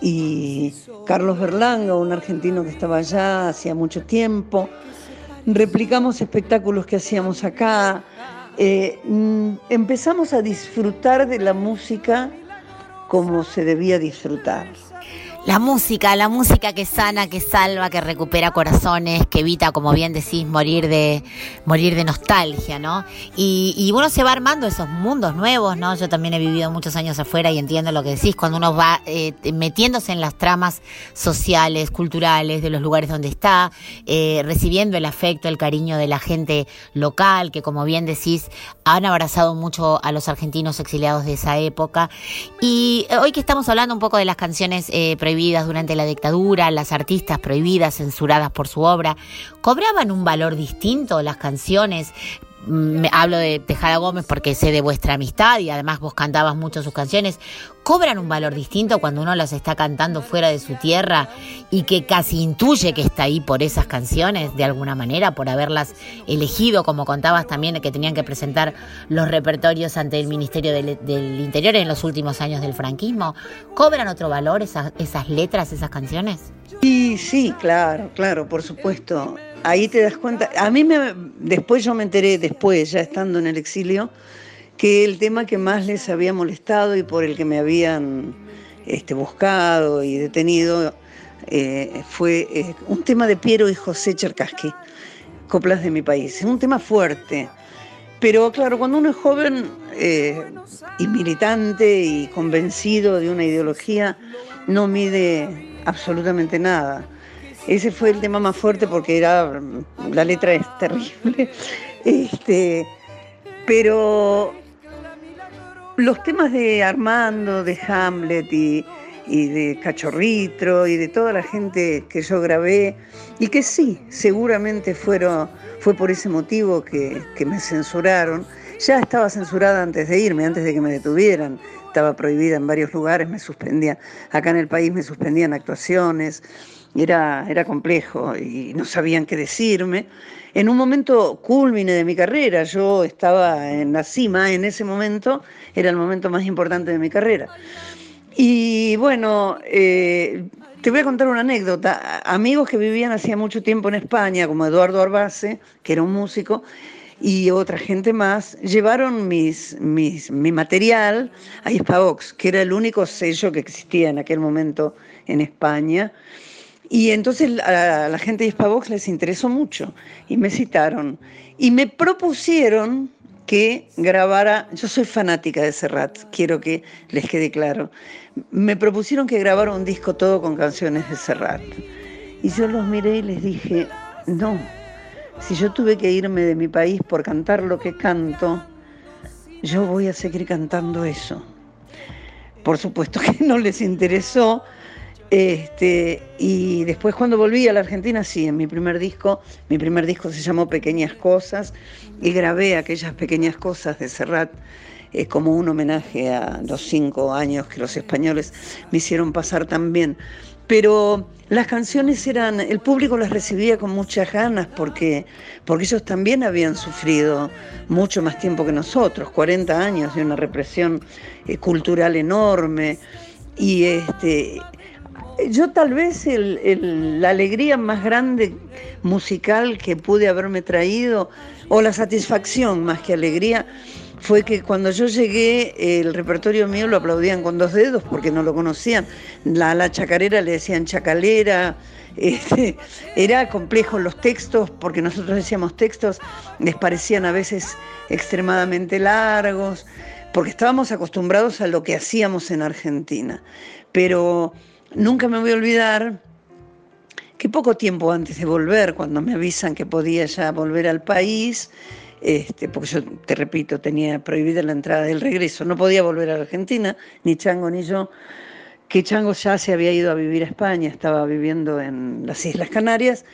y Carlos Berlanga, un argentino que estaba allá hacía mucho tiempo. Replicamos espectáculos que hacíamos acá. Eh, mm, empezamos a disfrutar de la música como se debía disfrutar. La música, la música que sana, que salva, que recupera corazones, que evita, como bien decís, morir de, morir de nostalgia, ¿no? Y, y uno se va armando esos mundos nuevos, ¿no? Yo también he vivido muchos años afuera y entiendo lo que decís, cuando uno va eh, metiéndose en las tramas sociales, culturales de los lugares donde está, eh, recibiendo el afecto, el cariño de la gente local, que como bien decís, han abrazado mucho a los argentinos exiliados de esa época. Y hoy que estamos hablando un poco de las canciones eh, prohibidas durante la dictadura, las artistas prohibidas, censuradas por su obra, ¿cobraban un valor distinto las canciones? Mm, me hablo de Tejada Gómez porque sé de vuestra amistad y además vos cantabas mucho sus canciones, cobran un valor distinto cuando uno las está cantando fuera de su tierra y que casi intuye que está ahí por esas canciones de alguna manera, por haberlas elegido, como contabas también que tenían que presentar los repertorios ante el Ministerio del, Interior en los últimos años del franquismo. ¿Cobran otro valor esas, esas letras, esas canciones? Y sí, claro, claro, por supuesto. Ahí te das cuenta. A mí me, después yo me enteré, después, ya estando en el exilio, que el tema que más les había molestado y por el que me habían este, buscado y detenido eh, fue eh, un tema de Piero y José Cherkaski, Coplas de mi país. Es un tema fuerte. Pero claro, cuando uno es joven eh, y militante y convencido de una ideología, no mide absolutamente nada. Ese fue el tema más fuerte porque era la letra es terrible. Este, pero los temas de Armando, de Hamlet y, de Cachorritro y de toda la gente que yo grabé y que sí, seguramente fueron, fue por ese motivo que, que me censuraron. Ya estaba censurada antes de irme, antes de que me detuvieran. Estaba prohibida en varios lugares, me suspendían. Acá en el país me suspendían actuaciones. Era, era complejo y no sabían qué decirme. En un momento culmine de mi carrera, yo estaba en la cima en ese momento, era el momento más importante de mi carrera. Y bueno, eh, te voy a contar una anécdota. Amigos que vivían hacía mucho tiempo en España, como Eduardo Arbase, que era un músico, y otra gente más, llevaron mis, mis, mi material a Hispavox, que era el único sello que existía en aquel momento en España. Y entonces a la gente de Hispavox les interesó mucho y me citaron y me propusieron que grabara, yo soy fanática de Serrat, quiero que les quede claro, me propusieron que grabara un disco todo con canciones de Serrat. Y yo los miré y les dije, no, si yo tuve que irme de mi país por cantar lo que canto, yo voy a seguir cantando eso. Por supuesto que no les interesó, este, y después cuando volví a la Argentina, sí, en mi primer disco, mi primer disco se llamó Pequeñas Cosas y grabé aquellas pequeñas cosas de Serrat eh, como un homenaje a los cinco años que los españoles me hicieron pasar también. Pero las canciones eran, el público las recibía con muchas ganas porque, porque ellos también habían sufrido mucho más tiempo que nosotros, 40 años de una represión eh, cultural enorme. Y este, yo tal vez la alegría más grande musical que pude haberme traído, o la satisfacción más que alegría, fue que cuando yo llegué el repertorio mío lo aplaudían con dos dedos porque no lo conocían. La, la chacarera le decían chacalera. este, era complejo los textos porque nosotros decíamos textos, les parecían a veces extremadamente largos, porque estábamos acostumbrados a lo que hacíamos en Argentina. Pero nunca me voy a olvidar que poco tiempo antes de volver, cuando me avisan que podía ya volver al país, este, porque yo te repito, tenía prohibida la entrada del regreso, no podía volver a la Argentina, ni Chango ni yo, que Chango ya se había ido a vivir a España, estaba viviendo en las Islas Canarias.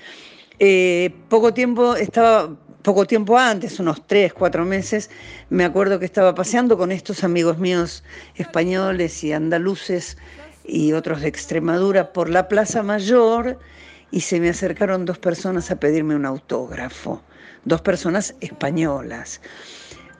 Eh, poco tiempo estaba, poco tiempo antes, unos tres, cuatro meses, me acuerdo que estaba paseando con estos amigos míos españoles y andaluces y otros de Extremadura por la Plaza Mayor y se me acercaron dos personas a pedirme un autógrafo, dos personas españolas.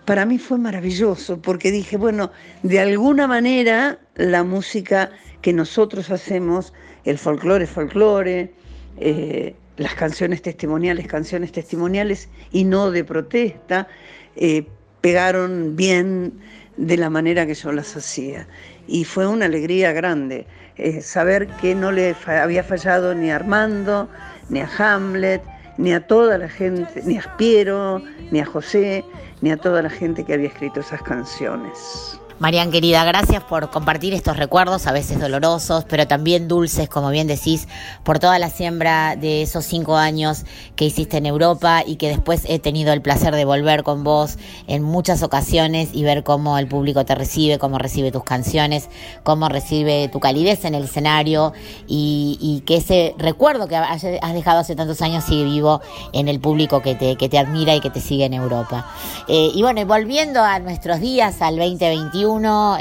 Para mí fue maravilloso porque dije, bueno, de alguna manera la música que nosotros hacemos, el folclore, folclore, eh, las canciones testimoniales, canciones testimoniales y no de protesta, eh, pegaron bien de la manera que yo las hacía. Y fue una alegría grande eh, saber que no le fa- había fallado ni a Armando, ni a Hamlet, ni a toda la gente, ni a Piero, ni a José, ni a toda la gente que había escrito esas canciones. Marian querida, gracias por compartir estos recuerdos, a veces dolorosos, pero también dulces, como bien decís, por toda la siembra de esos cinco años que hiciste en Europa y que después he tenido el placer de volver con vos en muchas ocasiones y ver cómo el público te recibe, cómo recibe tus canciones, cómo recibe tu calidez en el escenario y, que ese recuerdo que has has dejado hace tantos años sigue vivo en el público que te, que te admira y que te sigue en Europa. Eh, y bueno, y volviendo a nuestros días, al 2021,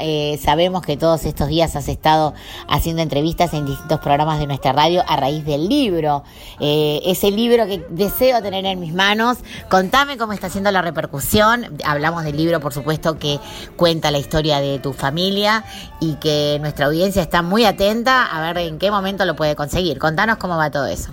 eh, sabemos que todos estos días has estado haciendo entrevistas en distintos programas de nuestra radio a raíz del libro. Eh, ese libro que deseo tener en mis manos. Contame cómo está haciendo la repercusión. Hablamos del libro, por supuesto, que cuenta la historia de tu familia y que nuestra audiencia está muy atenta a ver en qué momento lo puede conseguir. Contanos cómo va todo eso.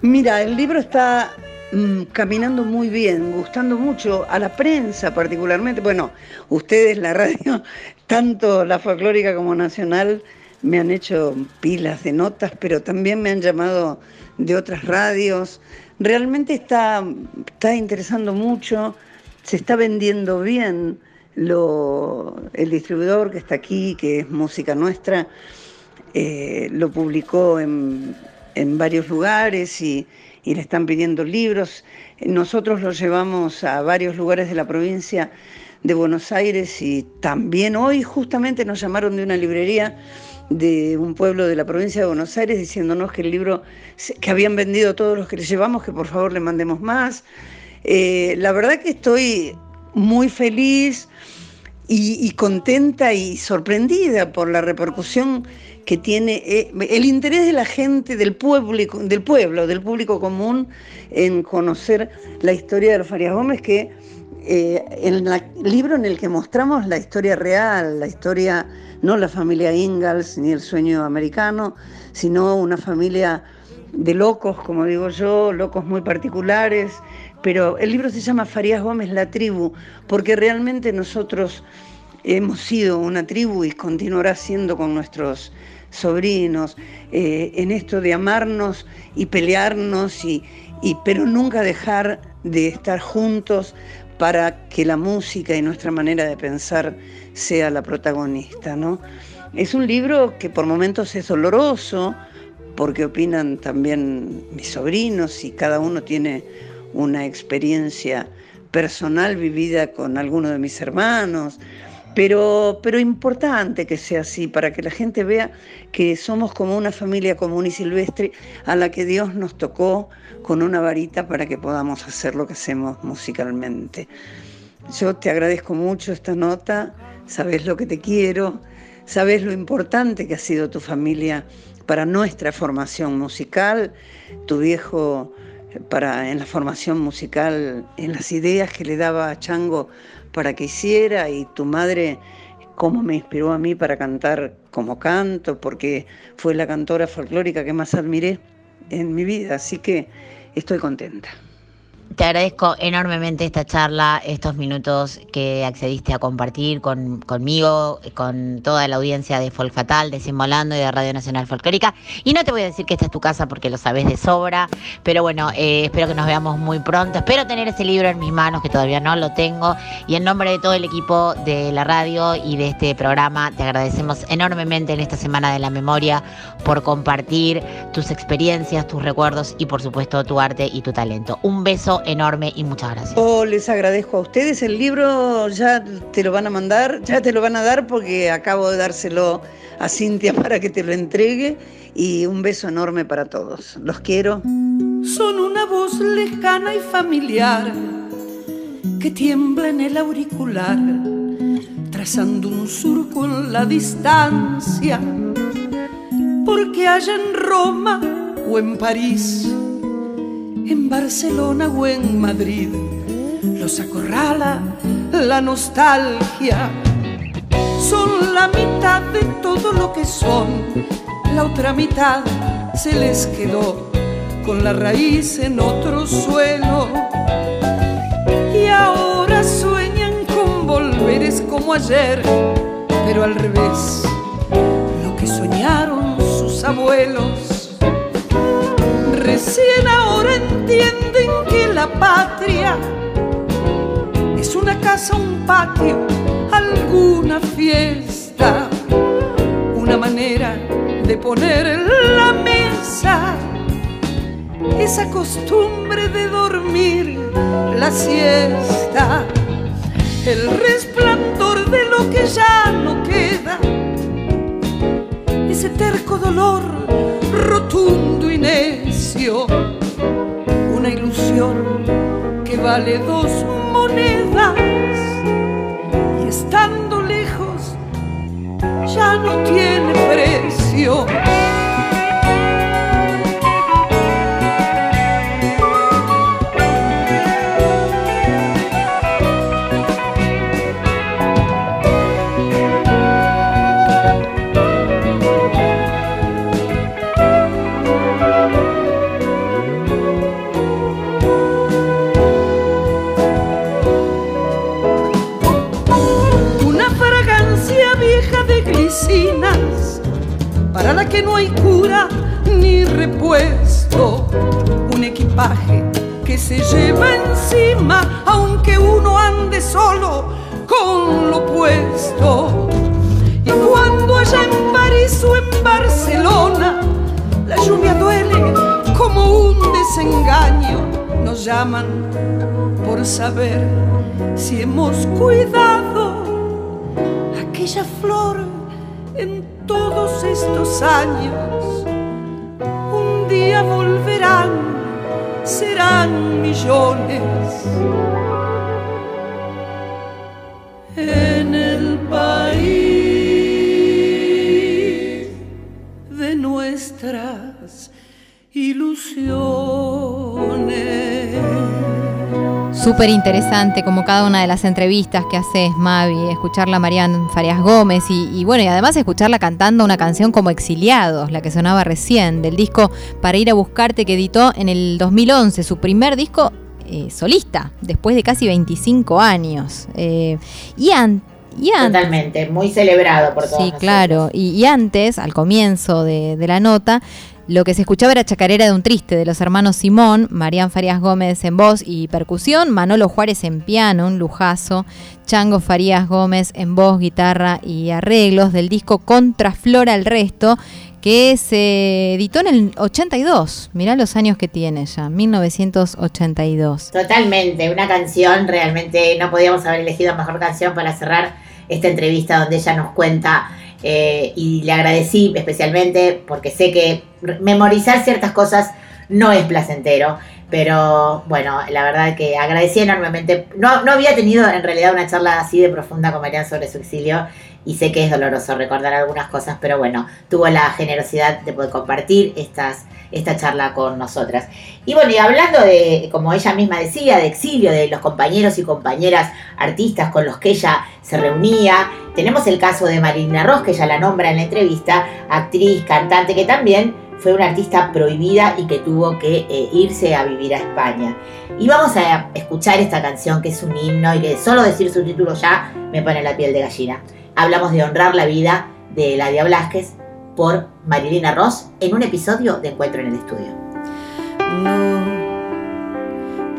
Mira, el libro está mm, caminando muy bien, gustando mucho a la prensa particularmente. Bueno, ustedes, la radio, tanto la folclórica como nacional, me han hecho pilas de notas, pero también me han llamado de otras radios. Realmente está, está interesando mucho, se está vendiendo bien. Lo, el distribuidor que está aquí, que es Música Nuestra, eh, lo publicó en, en varios lugares y, y le están pidiendo libros. Nosotros lo llevamos a varios lugares de la provincia de Buenos Aires y también hoy justamente nos llamaron de una librería de un pueblo de la provincia de Buenos Aires diciéndonos que el libro, que habían vendido todos los que le llevamos, que por favor le mandemos más. Eh, la verdad que estoy muy feliz y, contenta y sorprendida por la repercusión que tiene eh, el interés de la gente, del público, del pueblo, del público común en conocer la historia de los Farias Gómez, que eh, en el libro en el que mostramos la historia real, la historia, no la familia Ingalls ni el sueño americano, sino una familia de locos, como digo yo, locos muy particulares, pero el libro se llama Farías Gómez, la tribu, porque realmente nosotros hemos sido una tribu y continuará siendo con nuestros sobrinos, eh, en esto de amarnos y pelearnos, y, pero nunca dejar de estar juntos para que la música y nuestra manera de pensar sea la protagonista. ¿no? Es un libro que por momentos es doloroso, porque opinan también mis sobrinos y cada uno tiene una experiencia personal vivida con alguno de mis hermanos, pero, pero importante que sea así, para que la gente vea que somos como una familia común y silvestre a la que Dios nos tocó con una varita para que podamos hacer lo que hacemos musicalmente. Yo te agradezco mucho esta nota, sabes lo que te quiero, sabes lo importante que ha sido tu familia para nuestra formación musical, tu viejo para en la formación musical, en las ideas que le daba a Chango para que hiciera y tu madre cómo me inspiró a mí para cantar como canto, porque fue la cantora folclórica que más admiré en mi vida, así que estoy contenta. Te agradezco enormemente esta charla, estos minutos que accediste a compartir con, conmigo, con toda la audiencia de Folk Fatal, de Simbolando y de Radio Nacional Folclórica. Y no te voy a decir que esta es tu casa porque lo sabes de sobra, pero bueno, eh, espero que nos veamos muy pronto. Espero tener ese libro en mis manos, que todavía no lo tengo. Y en nombre de todo el equipo de la radio y de este programa, te agradecemos enormemente en esta Semana de la Memoria por compartir tus experiencias, tus recuerdos y por supuesto tu arte y tu talento. Un beso enorme y muchas gracias. Oh, les agradezco a ustedes. El libro ya te lo van a mandar, ya te lo van a dar porque acabo de dárselo a Cintia para que te lo entregue. Y un beso enorme para todos. Los quiero. Son una voz lejana y familiar que tiembla en el auricular, trazando un surco en la distancia, porque allá en Roma o en París, en Barcelona o en Madrid, los acorrala la nostalgia. Son la mitad de todo lo que son, la otra mitad se les quedó con la raíz en otro suelo. Y ahora sueñan con volveres como ayer, pero al revés, lo que soñaron sus abuelos. Recién ahora entienden que la patria es una casa, un patio, alguna fiesta, una manera de poner la mesa, esa costumbre de dormir la siesta, el resplandor de lo que ya no queda, ese terco dolor rotundo y una ilusión que vale dos monedas y estando lejos ya no tiene precio. Súper interesante como cada una de las entrevistas que haces, Mavi, escucharla a Marian Farias Gómez y, y bueno, y además escucharla cantando una canción como Exiliados, la que sonaba recién, del disco Para ir a buscarte que editó en el 2011, su primer disco eh, solista, después de casi 25 años. Eh, y an- y an- Totalmente, muy celebrado por todos Sí, nosotros. claro. Y, y antes, al comienzo de, de la nota, lo que se escuchaba era Chacarera de un Triste de los hermanos Simón, Marían Farías Gómez en voz y percusión, Manolo Juárez en piano, un lujazo, Chango Farías Gómez en voz, guitarra y arreglos del disco Contraflora el Resto, que se editó en el 82. Mirá los años que tiene ya, 1982. Totalmente, una canción, realmente no podíamos haber elegido mejor canción para cerrar esta entrevista donde ella nos cuenta eh, y le agradecí especialmente porque sé que memorizar ciertas cosas no es placentero, pero bueno, la verdad que agradecí enormemente. No, no había tenido en realidad una charla así de profunda con Marian sobre su exilio y sé que es doloroso recordar algunas cosas, pero bueno, tuvo la generosidad de poder compartir estas, esta charla con nosotras. Y bueno, y hablando de, como ella misma decía, de exilio, de los compañeros y compañeras artistas con los que ella se reunía, tenemos el caso de Marilina Ross, que ella la nombra en la entrevista, actriz, cantante, que también fue una artista prohibida y que tuvo que eh, irse a vivir a España. Y vamos a escuchar esta canción que es un himno y que solo decir su título ya me pone la piel de gallina. Hablamos de honrar la vida de Ladia Blasquez por Marilina Ross en un episodio de Encuentro en el Estudio. No,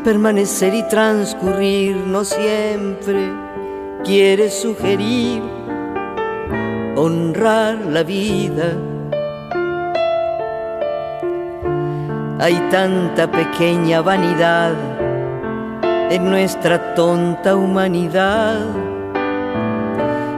permanecer y transcurrir no siempre quiere sugerir honrar la vida. Hay tanta pequeña vanidad en nuestra tonta humanidad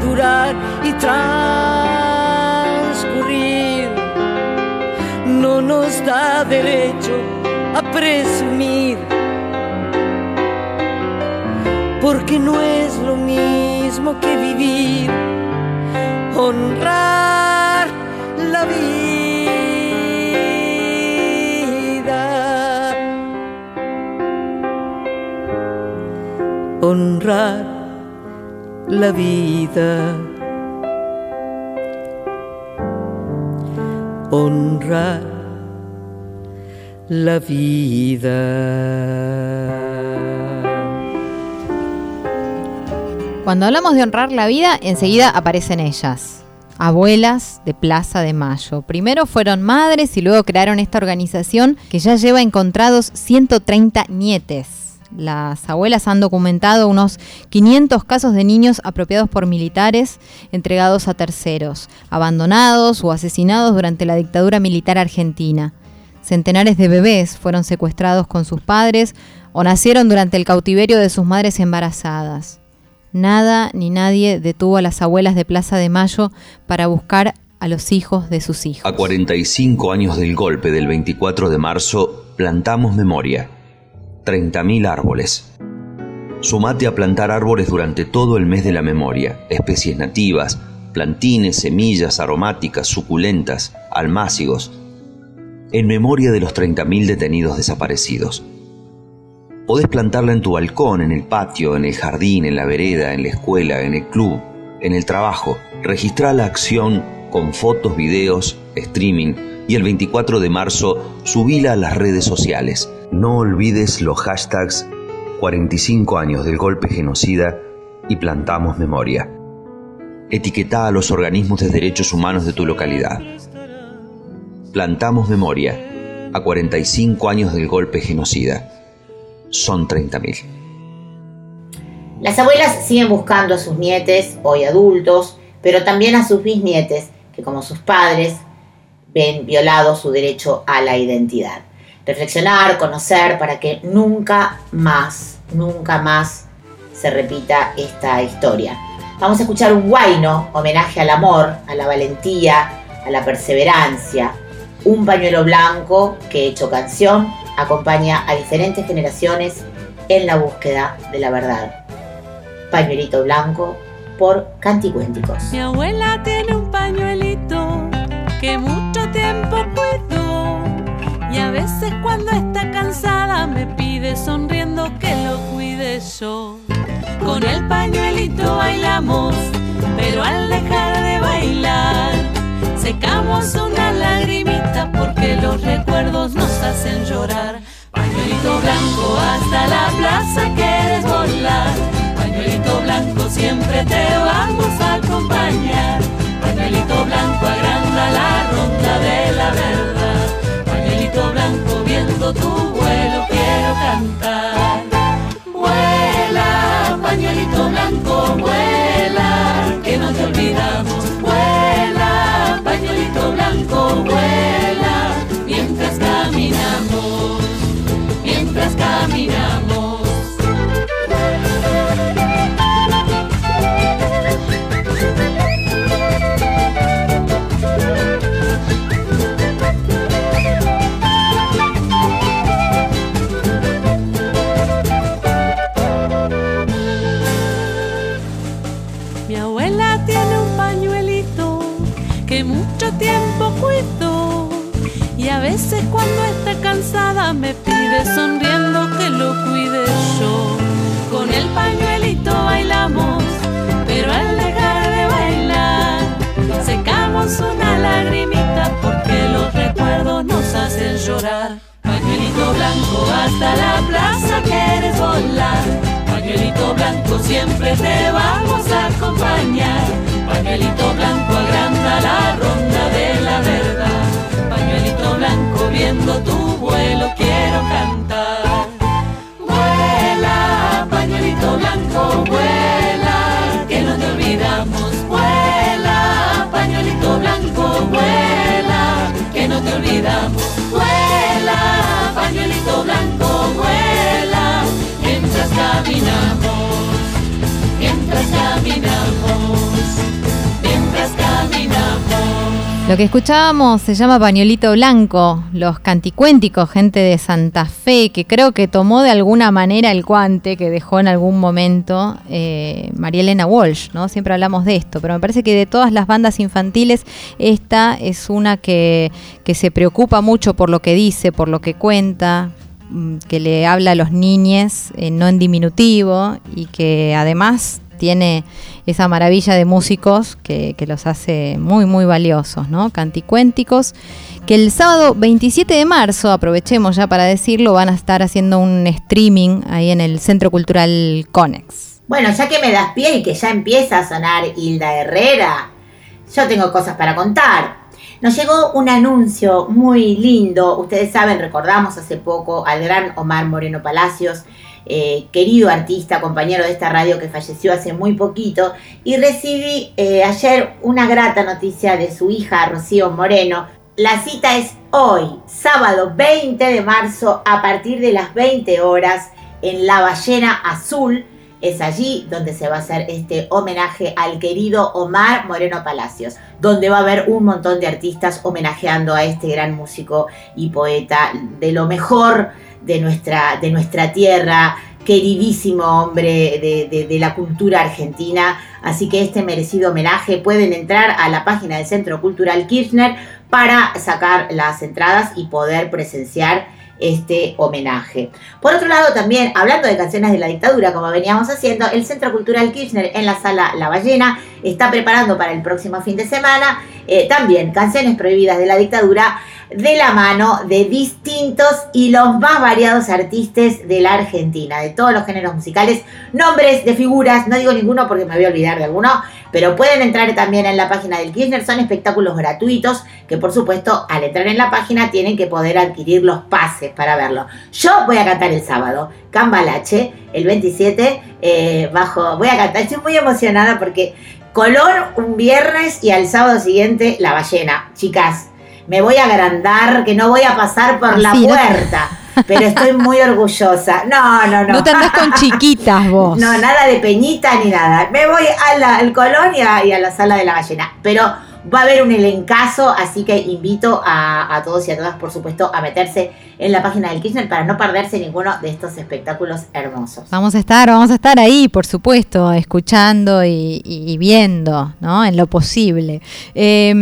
Eso de durar y transcurrir no nos da derecho a presumir, porque no es lo mismo que vivir, honrar la vida. honrar la vida. Honrar la vida. Cuando hablamos de honrar la vida, enseguida aparecen ellas, abuelas de Plaza de Mayo. Primero fueron madres y luego crearon esta organización que ya lleva encontrados 130 nietes. Las abuelas han documentado unos 500 casos de niños apropiados por militares entregados a terceros, abandonados o asesinados durante la dictadura militar argentina. Centenares de bebés fueron secuestrados con sus padres o nacieron durante el cautiverio de sus madres embarazadas. Nada ni nadie detuvo a las abuelas de Plaza de Mayo para buscar a los hijos de sus hijos. A 45 años del golpe del 24 de marzo, plantamos memoria. 30.000 árboles. Sumate a plantar árboles durante todo el mes de la memoria, especies nativas, plantines, semillas aromáticas, suculentas, almácigos, en memoria de los 30.000 detenidos desaparecidos. Podés plantarla en tu balcón, en el patio, en el jardín, en la vereda, en la escuela, en el club, en el trabajo. Registra la acción con fotos, videos, streaming y el 24 de marzo subila a las redes sociales. No olvides los hashtags 45 años del golpe genocida y plantamos memoria. Etiqueta a los organismos de derechos humanos de tu localidad. Plantamos memoria a 45 años del golpe genocida. Son 30.000. Las abuelas siguen buscando a sus nietes, hoy adultos, pero también a sus bisnietes, que como sus padres ven violado su derecho a la identidad. Reflexionar, conocer, para que nunca más, nunca más se repita esta historia. Vamos a escuchar un guayno, homenaje al amor, a la valentía, a la perseverancia. Un pañuelo blanco que hecho canción acompaña a diferentes generaciones en la búsqueda de la verdad. Pañuelito blanco por Canticuénticos. Mi abuela tiene un pañuelito que mucho tiempo cuidó y a veces cuando está cansada me pide sonriendo que lo cuide yo. Con el pañuelito bailamos, pero al dejar de bailar secamos una lagrimita porque los recuerdos nos hacen llorar. Pañuelito blanco hasta la plaza quieres volar. Pañuelito blanco siempre te vamos a acompañar. Pañuelito blanco agranda la ronda de la verdad. Blanco viendo tu vuelo quiero cantar. Vuela, pañuelito blanco, vuela, que no te olvidamos. Vuela, pañuelito blanco, vuela, mientras caminamos, la plaza quieres volar. Pañuelito blanco siempre te vamos a acompañar. Pañuelito blanco agranda la ronda de la verdad. Pañuelito blanco viendo tu vuelo quiero cantar. Vuela, pañuelito blanco, vuela, que no te olvidamos. Vuela, pañuelito blanco, vuela, que no te olvidamos. Vuela, pañuelito blanco, vuela, mientras caminamos, mientras caminamos. Lo que escuchábamos se llama Pañuelito Blanco, los canticuénticos, gente de Santa Fe, que creo que tomó de alguna manera el guante que dejó en algún momento eh, María Elena Walsh, ¿no? Siempre hablamos de esto, pero me parece que de todas las bandas infantiles, esta es una que, que se preocupa mucho por lo que dice, por lo que cuenta, mm, que le habla a los niños, eh, no en diminutivo, y que además tiene esa maravilla de músicos que, los hace muy, muy valiosos, ¿no? Canticuénticos, que el sábado 27 de marzo, aprovechemos ya para decirlo, van a estar haciendo un streaming ahí en el Centro Cultural Conex. Bueno, ya que me das pie y que ya empieza a sonar Hilda Herrera, yo tengo cosas para contar. Nos llegó un anuncio muy lindo. Ustedes saben, recordamos hace poco al gran Omar Moreno Palacios, eh, querido artista, compañero de esta radio que falleció hace muy poquito. Y recibí eh, ayer una grata noticia de su hija Rocío Moreno. La cita es hoy, sábado 20 de marzo, a partir de las 20 horas, en La Ballena Azul es allí donde se va a hacer este homenaje al querido Omar Moreno Palacios, donde va a haber un montón de artistas homenajeando a este gran músico y poeta de lo mejor de nuestra, de nuestra tierra, queridísimo hombre de, de, la cultura argentina. Así que este merecido homenaje pueden entrar a la página del Centro Cultural Kirchner para sacar las entradas y poder presenciar este homenaje. Por otro lado, también hablando de canciones de la dictadura, como veníamos haciendo, el Centro Cultural Kirchner en la sala La Ballena está preparando para el próximo fin de semana eh, también canciones prohibidas de la dictadura de la mano de distintos y los más variados artistas de la Argentina, de todos los géneros musicales, nombres de figuras, no digo ninguno porque me voy a olvidar de alguno, pero pueden entrar también en la página del Kirchner, son espectáculos gratuitos que por supuesto al entrar en la página tienen que poder adquirir los pases para verlo. Yo voy a cantar el sábado, Cambalache, el 27, eh, bajo, voy a cantar, estoy muy emocionada porque color un viernes y al sábado siguiente la ballena, chicas me voy a agrandar, que no voy a pasar por la puerta. Pero estoy muy orgullosa. No, no, no. No te andás con chiquitas vos. No, nada de peñita ni nada. Me voy a la- al Colón y a, y a la sala de la ballena. Pero va a haber un elencazo, así que invito a, a todos y a todas, por supuesto, a meterse en la página del Kirchner para no perderse ninguno de estos espectáculos hermosos. Vamos a estar, vamos a estar ahí, por supuesto, escuchando y, viendo, ¿no? En lo posible. Eh,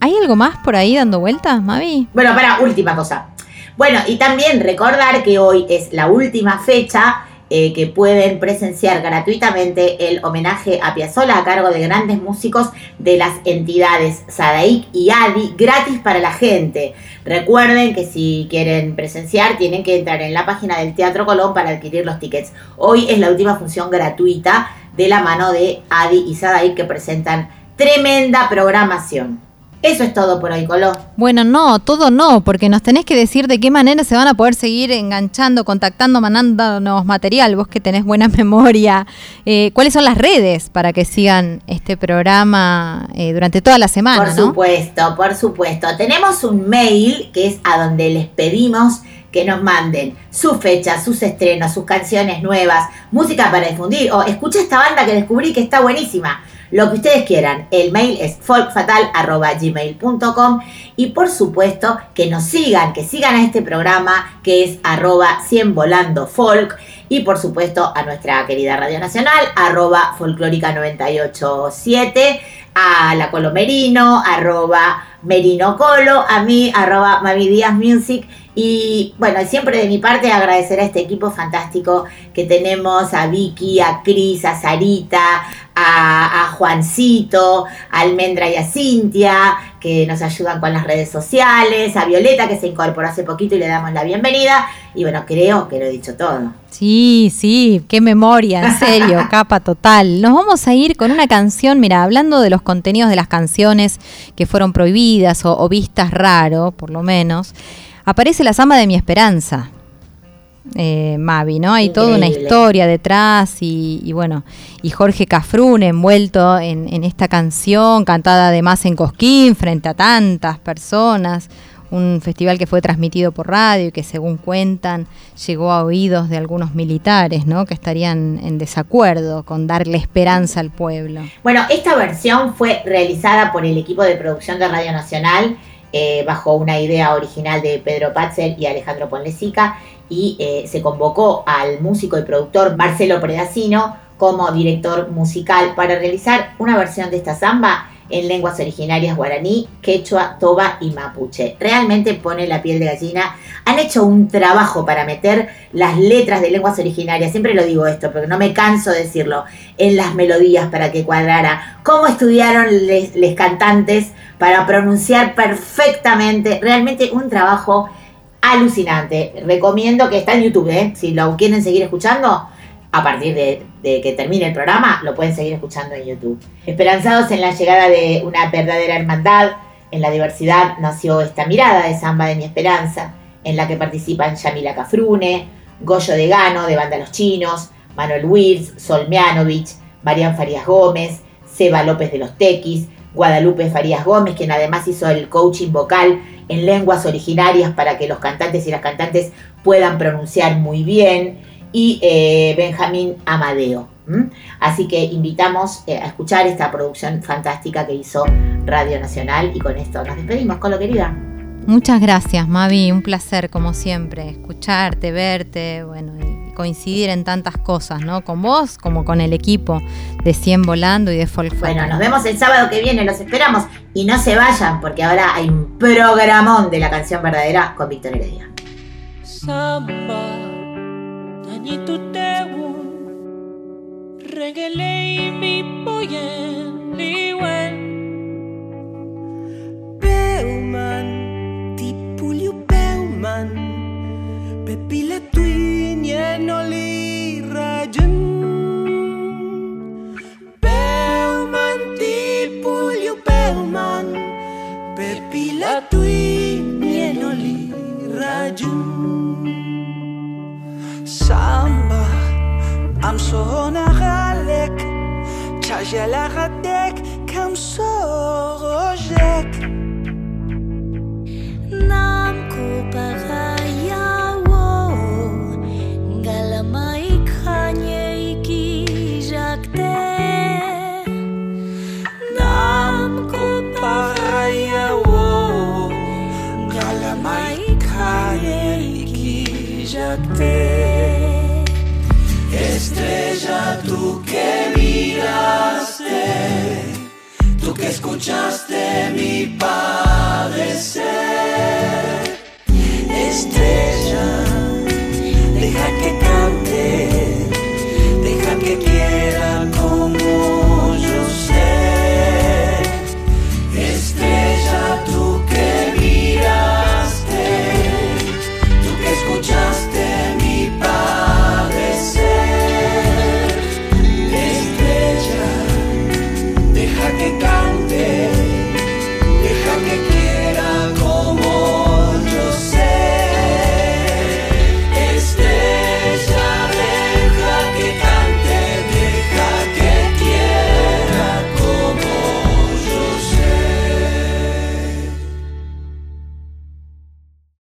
¿Hay algo más por ahí dando vueltas, Mavi? Bueno, para, última cosa. Bueno, y también recordar que hoy es la última fecha eh, que pueden presenciar gratuitamente el homenaje a Piazzolla a cargo de grandes músicos de las entidades Sadaic y ADI, gratis para la gente. Recuerden que si quieren presenciar tienen que entrar en la página del Teatro Colón para adquirir los tickets. Hoy es la última función gratuita de la mano de ADI y Sadaic que presentan tremenda programación. Eso es todo por hoy, Colón. Bueno, no, todo no, porque nos tenés que decir de qué manera se van a poder seguir enganchando, contactando, mandándonos material. Vos que tenés buena memoria, eh, ¿cuáles son las redes para que sigan este programa eh, durante toda la semana? Por ¿no? supuesto, por supuesto. Tenemos un mail que es a donde les pedimos que nos manden su fecha, sus estrenos, sus canciones nuevas, música para difundir o escucha esta banda que descubrí que está buenísima. Lo que ustedes quieran. El mail es folkfatal.gmail.com y por supuesto que nos sigan, que sigan a este programa que es arroba 100 volando folk y por supuesto a nuestra querida Radio Nacional, arroba folclórica 987, a la Colo Merino, arroba Merino Colo, a mí, arroba Mavi Díaz Music. Y bueno, siempre de mi parte agradecer a este equipo fantástico que tenemos, a Vicky, a Cris, a Sarita, a, a Juancito, a Almendra y a Cintia, que nos ayudan con las redes sociales, a Violeta, que se incorporó hace poquito y le damos la bienvenida. Y bueno, creo que lo he dicho todo. Sí, sí, qué memoria, en serio, capa total. Nos vamos a ir con una canción, mira, hablando de los contenidos de las canciones que fueron prohibidas o, o vistas raro, por lo menos, aparece la samba de mi esperanza. Eh, Mavi, ¿no? Hay toda una historia detrás y, y bueno, y Jorge Cafrún envuelto en, en esta canción, cantada además en Cosquín, frente a tantas personas, un festival que fue transmitido por radio y que según cuentan llegó a oídos de algunos militares, ¿no? Que estarían en desacuerdo con darle esperanza al pueblo. Bueno, esta versión fue realizada por el equipo de producción de Radio Nacional eh, bajo una idea original de Pedro Patzel y Alejandro Ponlesica y eh, se convocó al músico y productor Marcelo Predacino como director musical para realizar una versión de esta samba en lenguas originarias guaraní, quechua, toba y mapuche. Realmente pone la piel de gallina. Han hecho un trabajo para meter las letras de lenguas originarias, siempre lo digo esto, porque no me canso de decirlo, en las melodías para que cuadrara. Cómo estudiaron los cantantes para pronunciar perfectamente. Realmente un trabajo alucinante. Recomiendo que está en YouTube, ¿eh? si lo quieren seguir escuchando a partir de, que termine el programa, lo pueden seguir escuchando en YouTube. Esperanzados en la llegada de una verdadera hermandad, en la diversidad nació esta mirada de Samba de mi Esperanza, en la que participan Yamila Cafrune, Goyo de Gano, de Banda Los Chinos, Manuel Wills, Sol Mianovich, Marian Farías Gómez, Seba López de los Tequis, Guadalupe Farías Gómez, quien además hizo el coaching vocal en lenguas originarias para que los cantantes y las cantantes puedan pronunciar muy bien, y eh, Benjamín Amadeo. Así que invitamos eh, a escuchar esta producción fantástica que hizo Radio Nacional y con esto nos despedimos, con lo querida. Muchas gracias, Mavi. Un placer, como siempre, escucharte, verte, bueno, coincidir en tantas cosas, ¿no? Con vos, como con el equipo de 100 Volando y de Folk Bueno, nos vemos el sábado que viene, los esperamos. Y no se vayan, porque ahora hay un programón de la canción verdadera con Víctor Heredia. Samba, mi بعجلة غدا escuchaste mi padecer